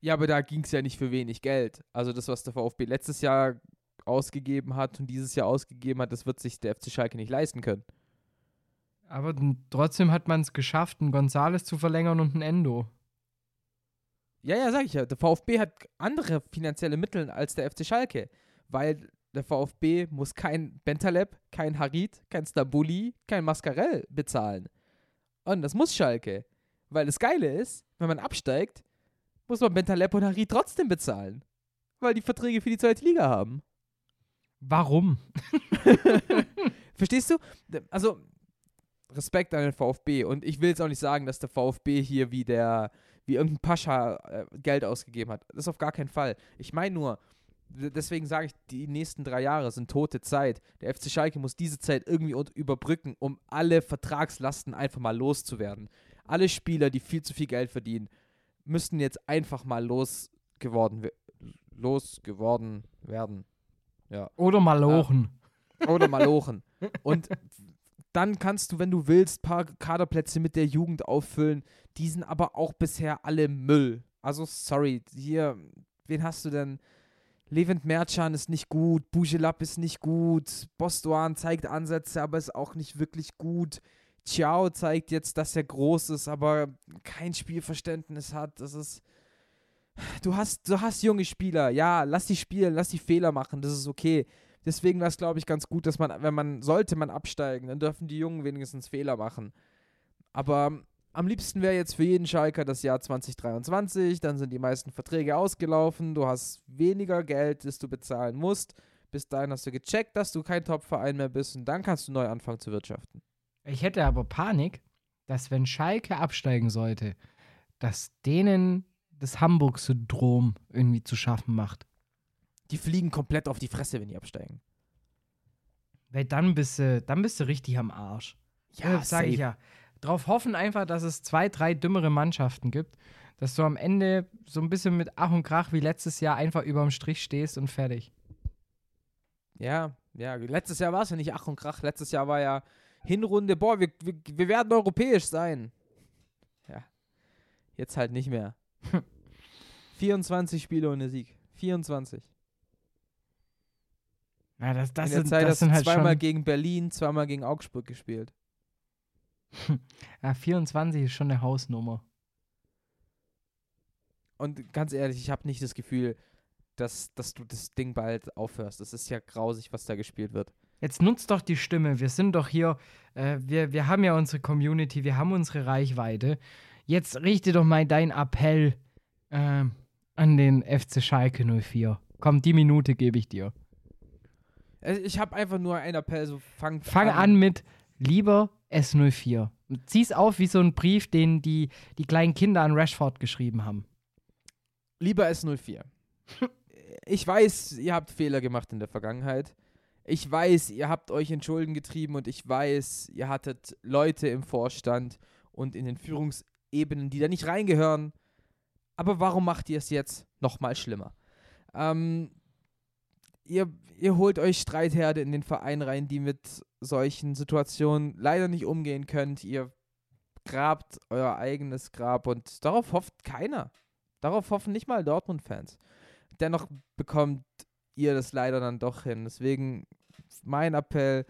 Ja, aber da ging es ja nicht für wenig Geld. Also das, was der VfB letztes Jahr ausgegeben hat und dieses Jahr ausgegeben hat, das wird sich der FC Schalke nicht leisten können. Aber trotzdem hat man es geschafft, einen Gonzales zu verlängern und einen Endo. Ja, ja, sag ich ja. Der VfB hat andere finanzielle Mittel als der FC Schalke, weil der VfB muss kein Bentaleb, kein Harit, kein Stabuli, kein Mascarell bezahlen. Und das muss Schalke. Weil das Geile ist, wenn man absteigt, muss man Bentaleb und Harit trotzdem bezahlen. Weil die Verträge für die zweite Liga haben. Warum? Verstehst du? Also, Respekt an den VfB. Und ich will jetzt auch nicht sagen, dass der VfB hier wie der, wie irgendein Pascha äh, Geld ausgegeben hat. Das auf gar keinen Fall. Ich meine nur, deswegen sage ich, die nächsten drei Jahre sind tote Zeit. Der FC Schalke muss diese Zeit irgendwie überbrücken, um alle Vertragslasten einfach mal loszuwerden. Alle Spieler, die viel zu viel Geld verdienen, müssten jetzt einfach mal losgeworden, we- losgeworden werden. Oder Malochen. Oder Malochen. Und dann kannst du, wenn du willst, paar Kaderplätze mit der Jugend auffüllen. Die sind aber auch bisher alle Müll. Also, sorry, hier, wen hast du denn? Levent Merchan ist nicht gut, Bujelab ist nicht gut, Bostoan zeigt Ansätze, aber ist auch nicht wirklich gut. Ciao zeigt jetzt, dass er groß ist, aber kein Spielverständnis hat. Das ist. Du hast, du hast junge Spieler, ja, lass die spielen, lass die Fehler machen, das ist okay. Deswegen wäre es, glaube ich, ganz gut, dass man, wenn man, sollte man absteigen, dann dürfen die Jungen wenigstens Fehler machen. Aber am liebsten wäre jetzt für jeden Schalker das Jahr 2023, dann sind die meisten Verträge ausgelaufen, du hast weniger Geld, das du bezahlen musst. Bis dahin hast du gecheckt, dass du kein Top-Verein mehr bist und dann kannst du neu anfangen zu wirtschaften. Ich hätte aber Panik, dass wenn Schalke absteigen sollte, dass denen das Hamburg-Syndrom irgendwie zu schaffen macht. Die fliegen komplett auf die Fresse, wenn die absteigen. Weil dann bist du, dann bist du richtig am Arsch. Ja, sag ich ja. Drauf hoffen einfach, dass es zwei, drei dümmere Mannschaften gibt, dass du am Ende so ein bisschen mit Ach und Krach wie letztes Jahr einfach überm Strich stehst und fertig. Ja, ja. Letztes Jahr war es ja nicht Ach und Krach. Letztes Jahr war ja Hinrunde, boah, wir, wir, wir werden europäisch sein. Ja. Jetzt halt nicht mehr. 24 Spiele ohne Sieg. 24. Ja, das, das In der sind, Zeit das hast du halt zweimal gegen Berlin, zweimal gegen Augsburg gespielt. ja, 24 ist schon eine Hausnummer. Und ganz ehrlich, ich habe nicht das Gefühl, dass, dass du das Ding bald aufhörst. Es ist ja grausig, was da gespielt wird. Jetzt nutzt doch die Stimme. Wir sind doch hier, äh, wir, wir haben ja unsere Community, wir haben unsere Reichweite. Jetzt richte doch mal deinen Appell ähm, an den FC Schalke 04. Komm, die Minute gebe ich dir. Also ich habe einfach nur einen Appell, so fang, Fang an mit lieber S04. Und Zieh's auf wie so ein Brief, den die, die kleinen Kinder an Rashford geschrieben haben. Lieber S04. ich weiß, ihr habt Fehler gemacht in der Vergangenheit. Ich weiß, ihr habt euch in Schulden getrieben und ich weiß, ihr hattet Leute im Vorstand und in den Führungsebenen, die da nicht reingehören. Aber warum macht ihr es jetzt nochmal schlimmer? Ähm, ihr, ihr holt euch Streitherde in den Verein rein, die mit solchen Situationen leider nicht umgehen könnt. Ihr grabt euer eigenes Grab und darauf hofft keiner. Darauf hoffen nicht mal Dortmund-Fans. Dennoch bekommt ihr das leider dann doch hin. Deswegen mein Appell,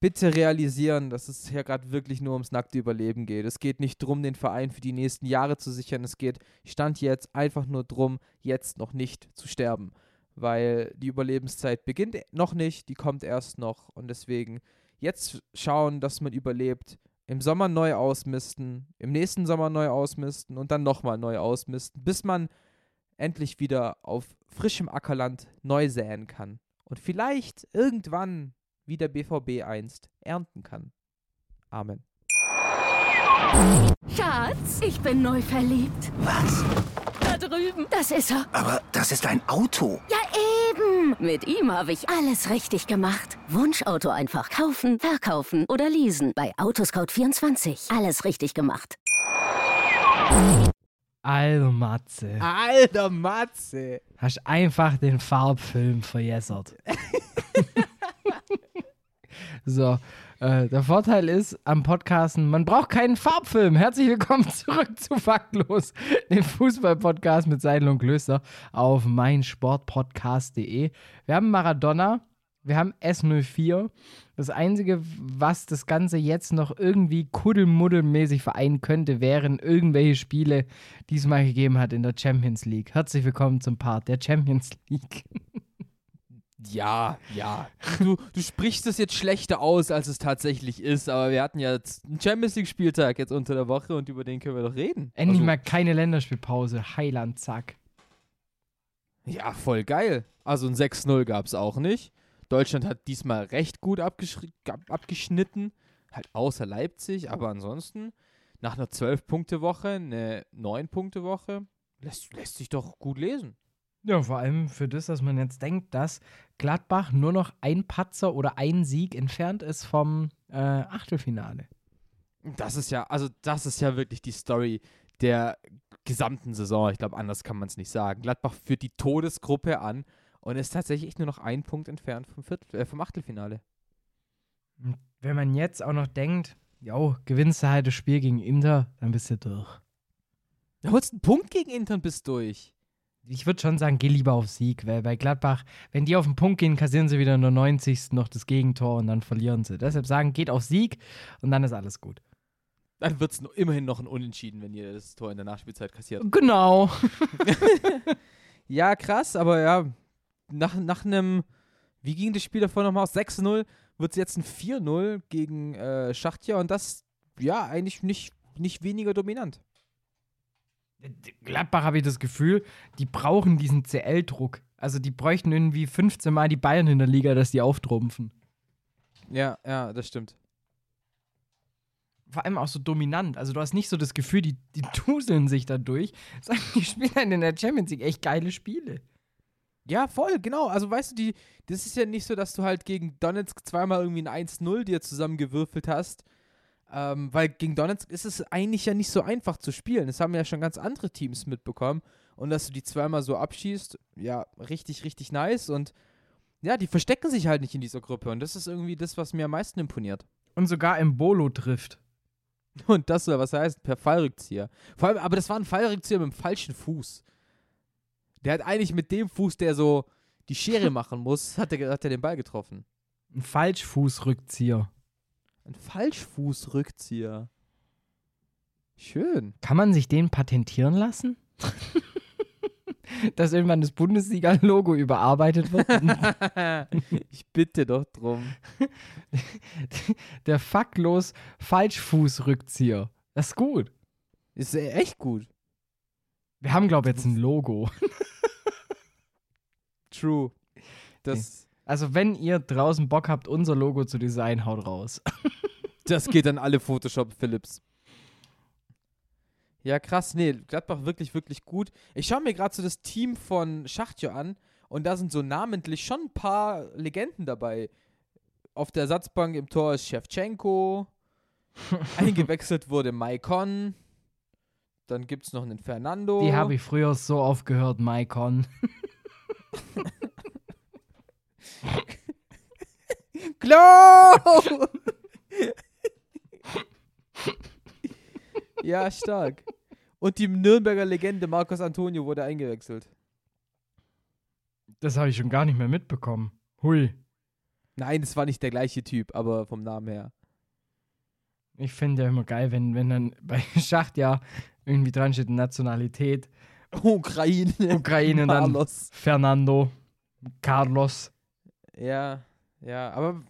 bitte realisieren, dass es hier gerade wirklich nur ums nackte Überleben geht. Es geht nicht darum, den Verein für die nächsten Jahre zu sichern. Es geht, stand jetzt einfach nur darum, jetzt noch nicht zu sterben. Weil die Überlebenszeit beginnt noch nicht, die kommt erst noch. Und deswegen jetzt schauen, dass man überlebt. Im Sommer neu ausmisten, im nächsten Sommer neu ausmisten und dann nochmal neu ausmisten, bis man endlich wieder auf frischem Ackerland neu säen kann und vielleicht irgendwann wie der BVB einst ernten kann. Amen. Schatz, ich bin neu verliebt. Was? Da drüben. Das ist er. Aber das ist ein Auto. Ja, Mit ihm habe ich alles richtig gemacht. Wunschauto einfach kaufen, verkaufen oder leasen. Bei Autoscout24. Alles richtig gemacht. Also Matze, Alter Matze! hast einfach den Farbfilm verjessert. so, äh, der Vorteil ist am Podcasten, man braucht keinen Farbfilm. Herzlich willkommen zurück zu Faktlos, dem Fußball-Podcast mit Seidel und Klöster auf meinsportpodcast.de. Wir haben Maradona, wir haben S04. Das Einzige, was das Ganze jetzt noch irgendwie kuddelmuddelmäßig vereinen könnte, wären irgendwelche Spiele, die es mal gegeben hat in der Champions League. Herzlich willkommen zum Part der Champions League. Ja, ja. Du, du sprichst es jetzt schlechter aus, als es tatsächlich ist, aber wir hatten ja jetzt einen Champions League-Spieltag jetzt unter der Woche und über den können wir doch reden. Endlich Also, mal keine Länderspielpause. Heiland, zack. Ja, voll geil. Also ein 6-0 gab es auch nicht. Deutschland hat diesmal recht gut abgeschnitten. Halt außer Leipzig, aber ansonsten nach einer 12-Punkte-Woche, eine 9-Punkte-Woche, lässt, lässt sich doch gut lesen. Ja, vor allem für das, dass man jetzt denkt, dass Gladbach nur noch ein Patzer oder ein Sieg entfernt ist vom äh, Achtelfinale. Das ist ja, also das ist ja wirklich die Story der gesamten Saison. Ich glaube, anders kann man es nicht sagen. Gladbach führt die Todesgruppe an und ist tatsächlich nur noch ein Punkt entfernt vom, Viertel, äh, vom Achtelfinale. Wenn man jetzt auch noch denkt, jo, gewinnst du halt das Spiel gegen Inter, dann bist du durch. Du holst einen Punkt gegen Inter und bist durch. Ich würde schon sagen, geh lieber auf Sieg, weil bei Gladbach, wenn die auf den Punkt gehen, kassieren sie wieder in der 90. noch das Gegentor und dann verlieren sie. Deshalb sagen, geht auf Sieg und dann ist alles gut. Dann wird es immerhin noch ein Unentschieden, wenn ihr das Tor in der Nachspielzeit kassiert. Genau. Ja, krass, aber ja, nach, nach einem, wie ging das Spiel davor nochmal aus? 6-0 wird es jetzt ein 4-0 gegen äh, Schachtja und das, ja, eigentlich nicht, nicht weniger dominant. Gladbach habe ich das Gefühl, die brauchen diesen CL-Druck. Also die bräuchten irgendwie 15 Mal die Bayern in der Liga, dass die auftrumpfen. Ja, ja, das stimmt. Vor allem auch so dominant. Also du hast nicht so das Gefühl, die, die tuseln sich da durch, sondern die spielen in der Champions League echt geile Spiele. Ja, voll, genau. Also weißt du, die, das ist ja nicht so, dass du halt gegen Donetsk zweimal irgendwie ein 1-0 dir zusammengewürfelt hast. Ähm, weil gegen Donetsk ist es eigentlich ja nicht so einfach zu spielen. Das haben ja schon ganz andere Teams mitbekommen. Und dass du die zweimal so abschießt, ja, richtig, richtig nice. Und ja, die verstecken sich halt nicht in dieser Gruppe. Und das ist irgendwie das, was mir am meisten imponiert. Und sogar im Bolo trifft. Und das soll was heißt, per Fallrückzieher. Vor allem, aber das war ein Fallrückzieher mit dem falschen Fuß. Der hat eigentlich mit dem Fuß, der so die Schere machen muss, hat er, hat er den Ball getroffen. Ein Falschfußrückzieher. Ein Falschfußrückzieher. Schön. Kann man sich den patentieren lassen? Dass irgendwann das Bundesliga-Logo überarbeitet wird? ich bitte doch drum. Der faktlos Falschfußrückzieher. Das ist gut. Ist echt gut. Wir haben, glaube ich, jetzt ein Logo. True. Das, Also, wenn ihr draußen Bock habt, unser Logo zu designen, haut raus. das geht an alle Photoshop Philips. Ja, krass. Nee, Gladbach wirklich, wirklich gut. Ich schaue mir gerade so das Team von Schachtjo an und da sind so namentlich schon ein paar Legenden dabei. Auf der Ersatzbank im Tor ist Shevchenko. Eingewechselt wurde Maikon. Dann gibt es noch einen Fernando. Die habe ich früher so oft gehört, Maikon. Klo! ja, stark. Und die Nürnberger Legende Marcos Antonio wurde eingewechselt. Das habe ich schon gar nicht mehr mitbekommen. Hui. Nein, es war nicht der gleiche Typ, aber vom Namen her. Ich finde ja immer geil, wenn, wenn dann bei Schacht ja irgendwie dran steht Nationalität. Ukraine. Ukraine und dann. Fernando, Carlos. Ja, ja, aber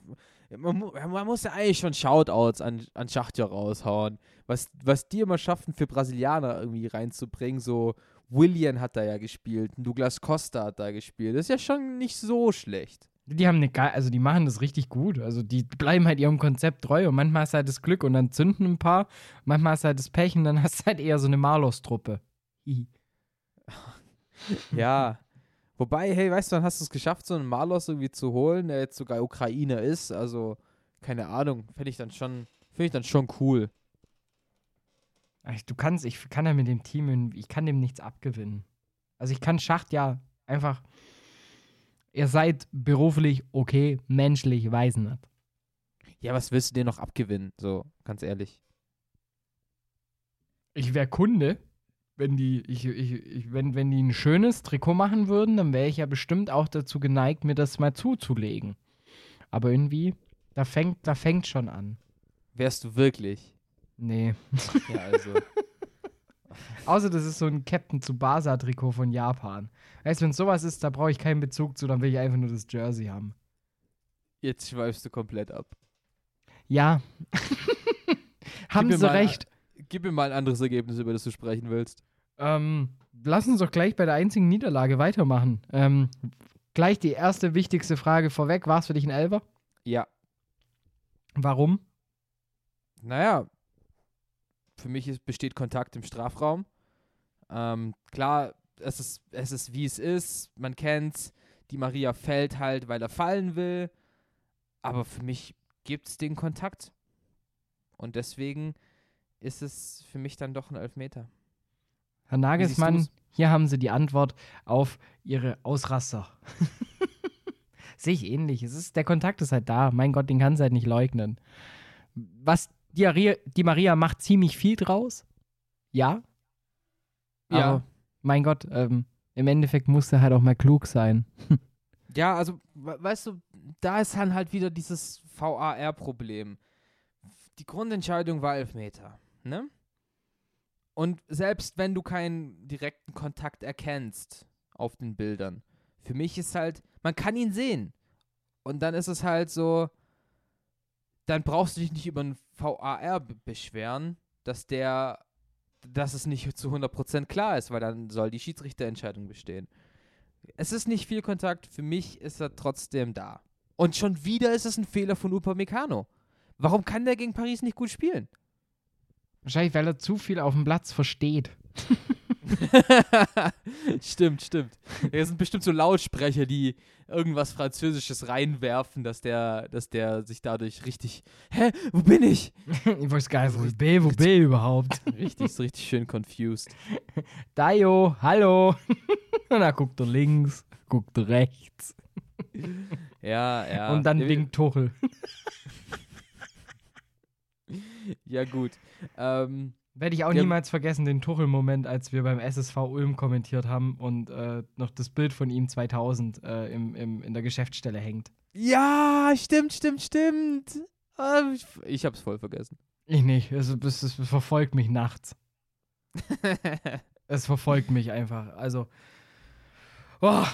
man, man muss ja eigentlich schon Shoutouts an, an Schachtja raushauen. Was, was die immer schaffen, für Brasilianer irgendwie reinzubringen, so William hat da ja gespielt, Douglas Costa hat da gespielt. Das ist ja schon nicht so schlecht. Die haben eine geil, also die machen das richtig gut. Also die bleiben halt ihrem Konzept treu und manchmal hast du halt das Glück und dann zünden ein paar. Manchmal hast du halt das Pech und dann hast du halt eher so eine Malos-Truppe. ja. Wobei, hey, weißt du, dann hast du es geschafft, so einen Malos irgendwie zu holen, der jetzt sogar Ukrainer ist. Also, keine Ahnung, finde ich dann schon, finde ich dann schon cool. Du kannst, ich kann ja mit dem Team, ich kann dem nichts abgewinnen. Also ich kann Schacht ja einfach ihr seid beruflich okay, menschlich weiß nicht. Ja, was willst du dir noch abgewinnen? So, ganz ehrlich. Ich wäre Kunde, wenn die, ich, ich, ich, wenn, wenn die ein schönes Trikot machen würden, dann wäre ich ja bestimmt auch dazu geneigt, mir das mal zuzulegen. Aber irgendwie, da fängt, da fängt schon an. Wärst du wirklich? Nee. Ja, also. Außer das ist so ein Captain Tsubasa-Trikot von Japan. Weißt du, wenn sowas ist, da brauche ich keinen Bezug zu, dann will ich einfach nur das Jersey haben. Jetzt schweifst du komplett ab. Ja. haben sie recht. Gib mir mal ein anderes Ergebnis, über das du sprechen willst. Ähm, lass uns doch gleich bei der einzigen Niederlage weitermachen. Ähm, gleich die erste wichtigste Frage vorweg. War es für dich ein Elfer? Ja. Warum? Naja, für mich ist, besteht Kontakt im Strafraum. Ähm, klar, es ist, es ist wie es ist, man kennt's. Die Maria fällt halt, weil er fallen will. Aber für mich gibt es den Kontakt. Und deswegen ist es für mich dann doch ein Elfmeter. Herr Nagelsmann, hier haben Sie die Antwort auf Ihre Ausraster. Sehe ich ähnlich. Es ist, der Kontakt ist halt da. Mein Gott, den kann sie halt nicht leugnen. Was die, Maria, die Maria macht ziemlich viel draus. Ja. Ja. Aber, mein Gott, ähm, im Endeffekt muss er halt auch mal klug sein. ja, also, weißt du, da ist dann halt wieder dieses VAR-Problem. Die Grundentscheidung war Elfmeter, ne? Und selbst wenn du keinen direkten Kontakt erkennst auf den Bildern, für mich ist halt, man kann ihn sehen. Und dann ist es halt so, dann brauchst du dich nicht über einen VAR beschweren, dass der, dass es nicht zu 100% klar ist, weil dann soll die Schiedsrichterentscheidung bestehen. Es ist nicht viel Kontakt, für mich ist er trotzdem da. Und schon wieder ist es ein Fehler von Upamecano. Warum kann der gegen Paris nicht gut spielen? Wahrscheinlich, weil er zu viel auf dem Platz versteht. stimmt, stimmt. Es sind bestimmt so Lautsprecher, die irgendwas Französisches reinwerfen, dass der, dass der sich dadurch richtig. Hä? Wo bin ich? ich weiß gar nicht, wo ich bin, wo bin ich überhaupt? Richtig, ist richtig schön confused. Dayo, hallo. Und dann guckt er links, guckt er rechts. Ja, ja. Und dann winkt Tuchel. Ja, gut. Ähm, werde ich auch ja. niemals vergessen, den Tuchel-Moment, als wir beim SSV Ulm kommentiert haben und äh, noch das Bild von ihm 2000 äh, im, im, in der Geschäftsstelle hängt. Ja, stimmt, stimmt, stimmt. Ähm, ich, ich hab's voll vergessen. Ich nicht. Es, es, es verfolgt mich nachts. es verfolgt mich einfach. Also, oh,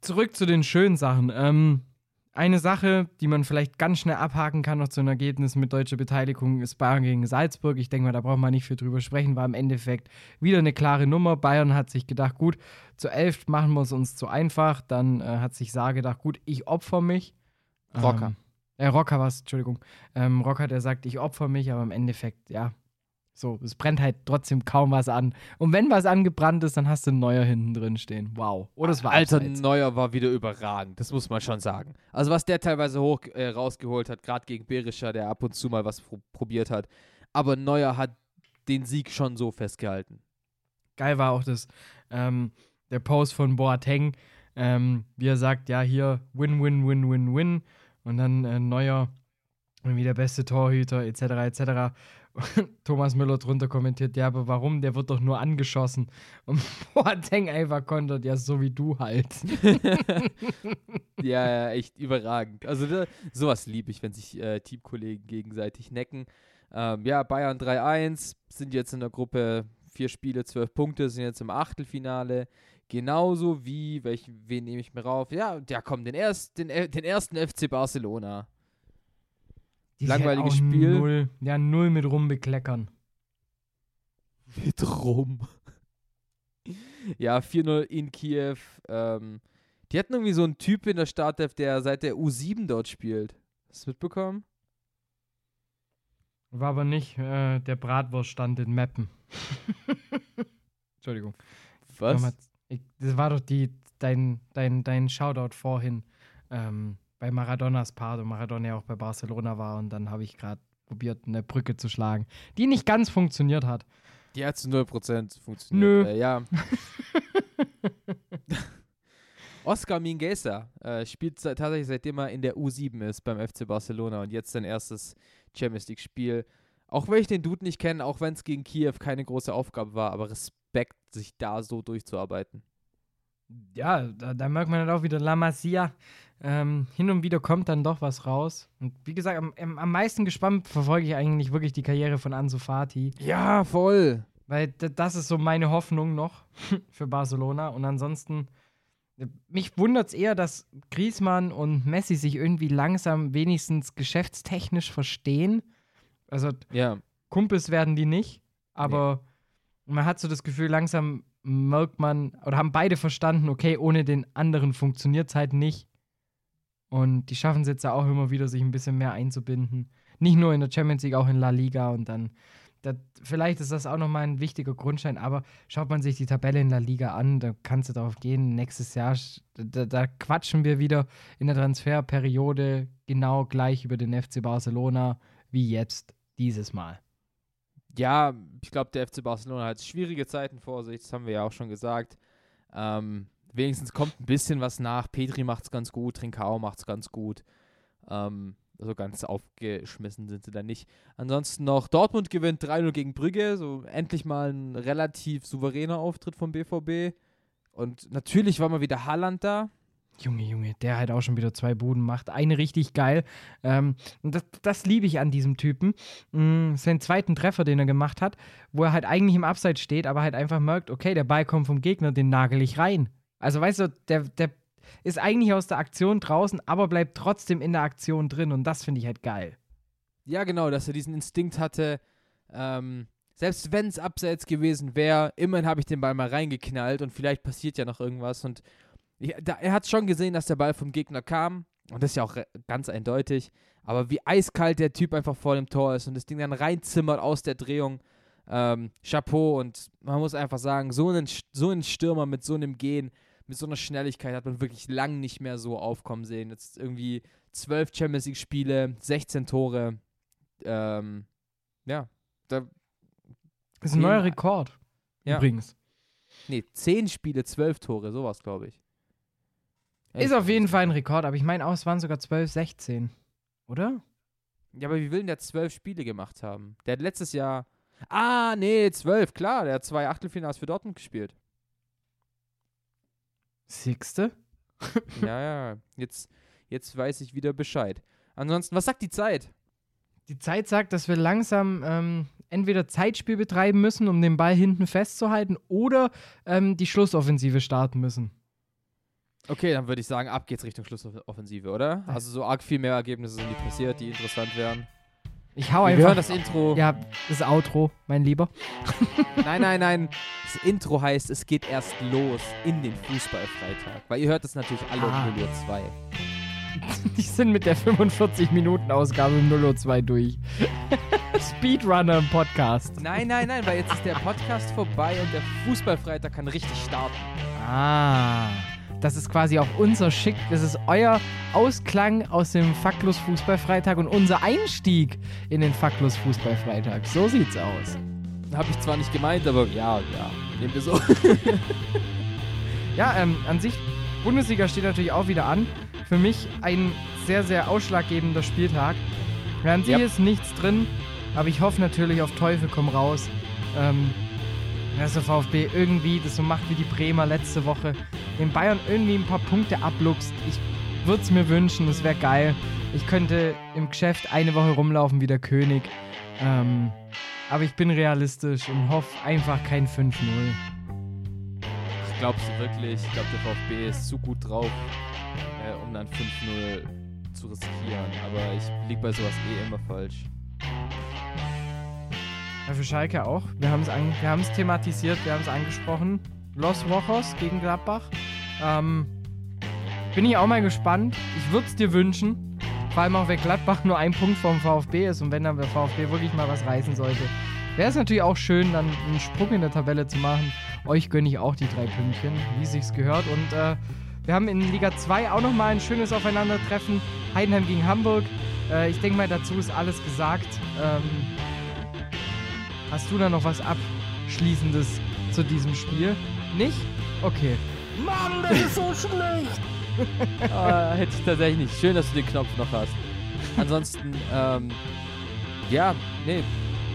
zurück zu den schönen Sachen. Ähm, eine Sache, die man vielleicht ganz schnell abhaken kann, noch zu einem Ergebnis mit deutscher Beteiligung, ist Bayern gegen Salzburg. Ich denke mal, da braucht man nicht viel drüber sprechen. War im Endeffekt wieder eine klare Nummer. Bayern hat sich gedacht, gut, zu elf machen wir es uns zu einfach. Dann äh, hat sich Saar gedacht, gut, ich opfer mich. Rocker. Ähm, äh, Rocker war es, Entschuldigung. Ähm, Rocker, der sagt, ich opfer mich, aber im Endeffekt, ja, so, es brennt halt trotzdem kaum was an. Und wenn was angebrannt ist, dann hast du ein neuer hinten drin stehen. Wow. Oder es war Alter, abseits. neuer war wieder überragend. Das muss man schon sagen. Also, was der teilweise hoch äh, rausgeholt hat, gerade gegen Berischer, der ab und zu mal was pro probiert hat. Aber Neuer hat den Sieg schon so festgehalten. Geil war auch das, ähm, der Post von Boateng, ähm, wie er sagt, ja, hier Win, Win, Win, Win, Win. Und dann äh, Neuer, wie der beste Torhüter, etc., etc. Thomas Müller drunter kommentiert, ja, aber warum? Der wird doch nur angeschossen. Und Boateng einfach kontert, ja, so wie du halt. ja, ja, echt überragend. Also da, sowas liebe ich, wenn sich äh, Teamkollegen gegenseitig necken. Ähm, ja, Bayern 3-1, sind jetzt in der Gruppe vier Spiele, zwölf Punkte, sind jetzt im Achtelfinale. Genauso wie, welch, wen nehme ich mir rauf? Ja, ja, komm, den, erst, den, den ersten FC Barcelona. Die Langweiliges Spiel. Null, ja, null mit rumbekleckern. Mit rum. ja, 4-0 in Kiew. Ähm, die hatten irgendwie so einen Typ in der Startelf, der seit der U7 dort spielt. Hast du mitbekommen? War aber nicht äh, der Bratwurststand in Meppen. Entschuldigung. Was? Ich, das war doch die, dein, dein, dein Shoutout vorhin ähm, bei Maradonas Part und Maradona ja auch bei Barcelona war und dann habe ich gerade probiert, eine Brücke zu schlagen, die nicht ganz funktioniert hat. Die hat zu 0% funktioniert. Nö. Äh, ja. Oscar Mingueza äh, spielt seit, tatsächlich seitdem er in der U7 ist beim FC Barcelona und jetzt sein erstes Champions League Spiel. Auch wenn ich den Dude nicht kenne, auch wenn es gegen Kiew keine große Aufgabe war, aber Respekt, sich da so durchzuarbeiten. Ja, da, da merkt man dann auch wieder La Masia. Ähm, hin und wieder kommt dann doch was raus. Und wie gesagt, am, am, meisten gespannt verfolge ich eigentlich wirklich die Karriere von Ansu Fati. Ja, voll. Weil das ist so meine Hoffnung noch für Barcelona. Und ansonsten, mich wundert es eher, dass Griezmann und Messi sich irgendwie langsam wenigstens geschäftstechnisch verstehen. Also Ja, Kumpels werden die nicht, aber man hat so das Gefühl, langsam merkt man, oder haben beide verstanden, okay, ohne den anderen funktioniert es halt nicht. Und die schaffen es jetzt auch immer wieder, sich ein bisschen mehr einzubinden. Nicht nur in der Champions League, auch in La Liga und dann. Das, vielleicht ist das auch nochmal ein wichtiger Grundstein, aber schaut man sich die Tabelle in La Liga an, da kannst du darauf gehen, nächstes Jahr, da, da quatschen wir wieder in der Transferperiode genau gleich über den FC Barcelona wie jetzt, dieses Mal. ja, ich glaube, der FC Barcelona hat schwierige Zeiten vor sich, das haben wir ja auch schon gesagt. Ähm, wenigstens kommt ein bisschen was nach. Petri macht es ganz gut, Trincao macht es ganz gut. Ähm, also ganz aufgeschmissen sind sie da nicht. Ansonsten noch Dortmund gewinnt 3-0 gegen Brügge, so endlich mal ein relativ souveräner Auftritt vom BVB. Und natürlich war mal wieder Haaland da. Junge, Junge, der halt auch schon wieder zwei Buden macht. Eine richtig geil. Ähm, das, das liebe ich an diesem Typen. Mm, seinen zweiten Treffer, den er gemacht hat, wo er halt eigentlich im Abseits steht, aber halt einfach merkt, okay, der Ball kommt vom Gegner, den nagel ich rein. Also weißt du, der, der ist eigentlich aus der Aktion draußen, aber bleibt trotzdem in der Aktion drin und das finde ich halt geil. Ja, genau, dass er diesen Instinkt hatte. Ähm, selbst wenn es abseits gewesen wäre, immerhin habe ich den Ball mal reingeknallt und vielleicht passiert ja noch irgendwas. Und ich, da, er hat schon gesehen, dass der Ball vom Gegner kam. Und das ist ja auch ganz eindeutig. Aber wie eiskalt der Typ einfach vor dem Tor ist und das Ding dann reinzimmert aus der Drehung. Ähm, Chapeau. Und man muss einfach sagen, so Sch- so Stürmer mit so einem Gehen, mit so einer Schnelligkeit hat man wirklich lang nicht mehr so aufkommen sehen. Jetzt irgendwie zwölf Champions League-Spiele, 16 Tore. Ähm, ja, da, Das ist ein neuer Rekord. Ja. Übrigens. nee, 10 Spiele, 12 Tore, sowas glaube ich. Ist auf jeden Fall ein Rekord, aber ich meine auch, es waren sogar 12, 16. Oder? Ja, aber wie will denn der 12 Spiele gemacht haben? Der hat letztes Jahr. Ah, nee, 12, klar, der hat zwei Achtelfinals für Dortmund gespielt. Sechste? ja, ja, jetzt, jetzt weiß ich wieder Bescheid. Ansonsten, was sagt die Zeit? Die Zeit sagt, dass wir langsam ähm, entweder Zeitspiel betreiben müssen, um den Ball hinten festzuhalten, oder ähm, die Schlussoffensive starten müssen. Okay, dann würde ich sagen, ab geht's Richtung Schlussoffensive, oder? Also so arg viel mehr Ergebnisse sind die passiert, die interessant wären. Ich hau Wir einfach. hören das Intro. ja, das Outro, mein Lieber. Nein, nein, nein. Das Intro heißt, es geht erst los in den Fußballfreitag. Weil ihr hört das natürlich alle Ah. um 0 Uhr 2. Die sind mit der 45-Minuten-Ausgabe um 0.02 durch. Speedrunner im Podcast. Nein, nein, nein, weil jetzt ist der Podcast vorbei und der Fußballfreitag kann richtig starten. Ah. Das ist quasi auch unser Schick. Das ist euer Ausklang aus dem Faktlos Fußballfreitag und unser Einstieg in den Faktlos Fußballfreitag. So sieht's aus. Habe ich zwar nicht gemeint, aber ja, ja. Nehmen wir so. Ja, ähm, an sich, Bundesliga steht natürlich auch wieder an. Für mich ein sehr, sehr ausschlaggebender Spieltag. An sich Ja. ist nichts drin, aber ich hoffe natürlich auf Teufel komm raus. Ähm, dass der VfB irgendwie das so macht wie die Bremer letzte Woche. Den Bayern irgendwie ein paar Punkte abluchst. Ich würde es mir wünschen, das wäre geil. Ich könnte im Geschäft eine Woche rumlaufen wie der König. Ähm, aber ich bin realistisch und hoffe einfach kein 5-0. Glaubst du wirklich? Ich glaube, der VfB ist zu gut drauf, äh, um dann 5-0 zu riskieren. Aber ich lieg bei sowas eh immer falsch. Ja, für Schalke auch. Wir haben es thematisiert, wir haben es angesprochen. Los Rojos gegen Gladbach. Ähm, bin ich auch mal gespannt. Ich würde es dir wünschen. Vor allem auch, wenn Gladbach nur ein Punkt vom VfB ist und wenn dann der VfB wirklich mal was reißen sollte. Wäre es natürlich auch schön, dann einen Sprung in der Tabelle zu machen. Euch gönne ich auch die drei Pünktchen, wie sich's gehört. Und äh, wir haben in Liga 2 auch nochmal ein schönes Aufeinandertreffen. Heidenheim gegen Hamburg. Äh, ich denke mal, dazu ist alles gesagt. Ähm, hast du da noch was Abschließendes zu diesem Spiel? Nicht? Okay. Mann, das ist so schlecht. äh, hätte ich tatsächlich nicht. Schön, dass du den Knopf noch hast. Ansonsten, ähm, ja, nee,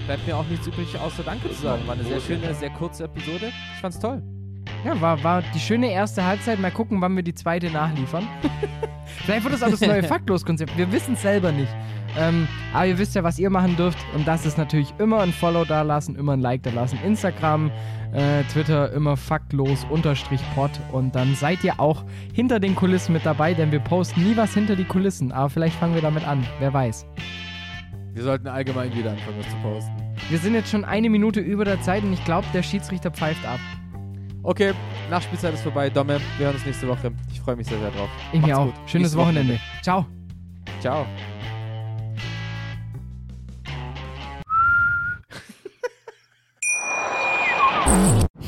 bleibt mir auch nichts übrig, außer Danke zu sagen. War eine sehr schöne, sehr kurze Episode. Ich fand's toll. Ja, war, war die schöne erste Halbzeit. Mal gucken, wann wir die zweite nachliefern. Vielleicht wird das auch das neue Faktlos-Konzept. Wir wissen es selber nicht. Ähm, aber ihr wisst ja, was ihr machen dürft. Und das ist natürlich immer ein Follow da lassen, immer ein Like da lassen. Instagram, äh, Twitter immer faktlos-pod. Und dann seid ihr auch hinter den Kulissen mit dabei, denn wir posten nie was hinter die Kulissen. Aber vielleicht fangen wir damit an. Wer weiß. Wir sollten allgemein wieder anfangen, was zu posten. Wir sind jetzt schon eine Minute über der Zeit und ich glaube, der Schiedsrichter pfeift ab. Okay, Nachspielzeit ist vorbei. Domme, wir hören uns nächste Woche. Ich freue mich sehr, sehr drauf. Ich mir auch. gut. Schönes Nächste Wochenende. Ciao. Ciao.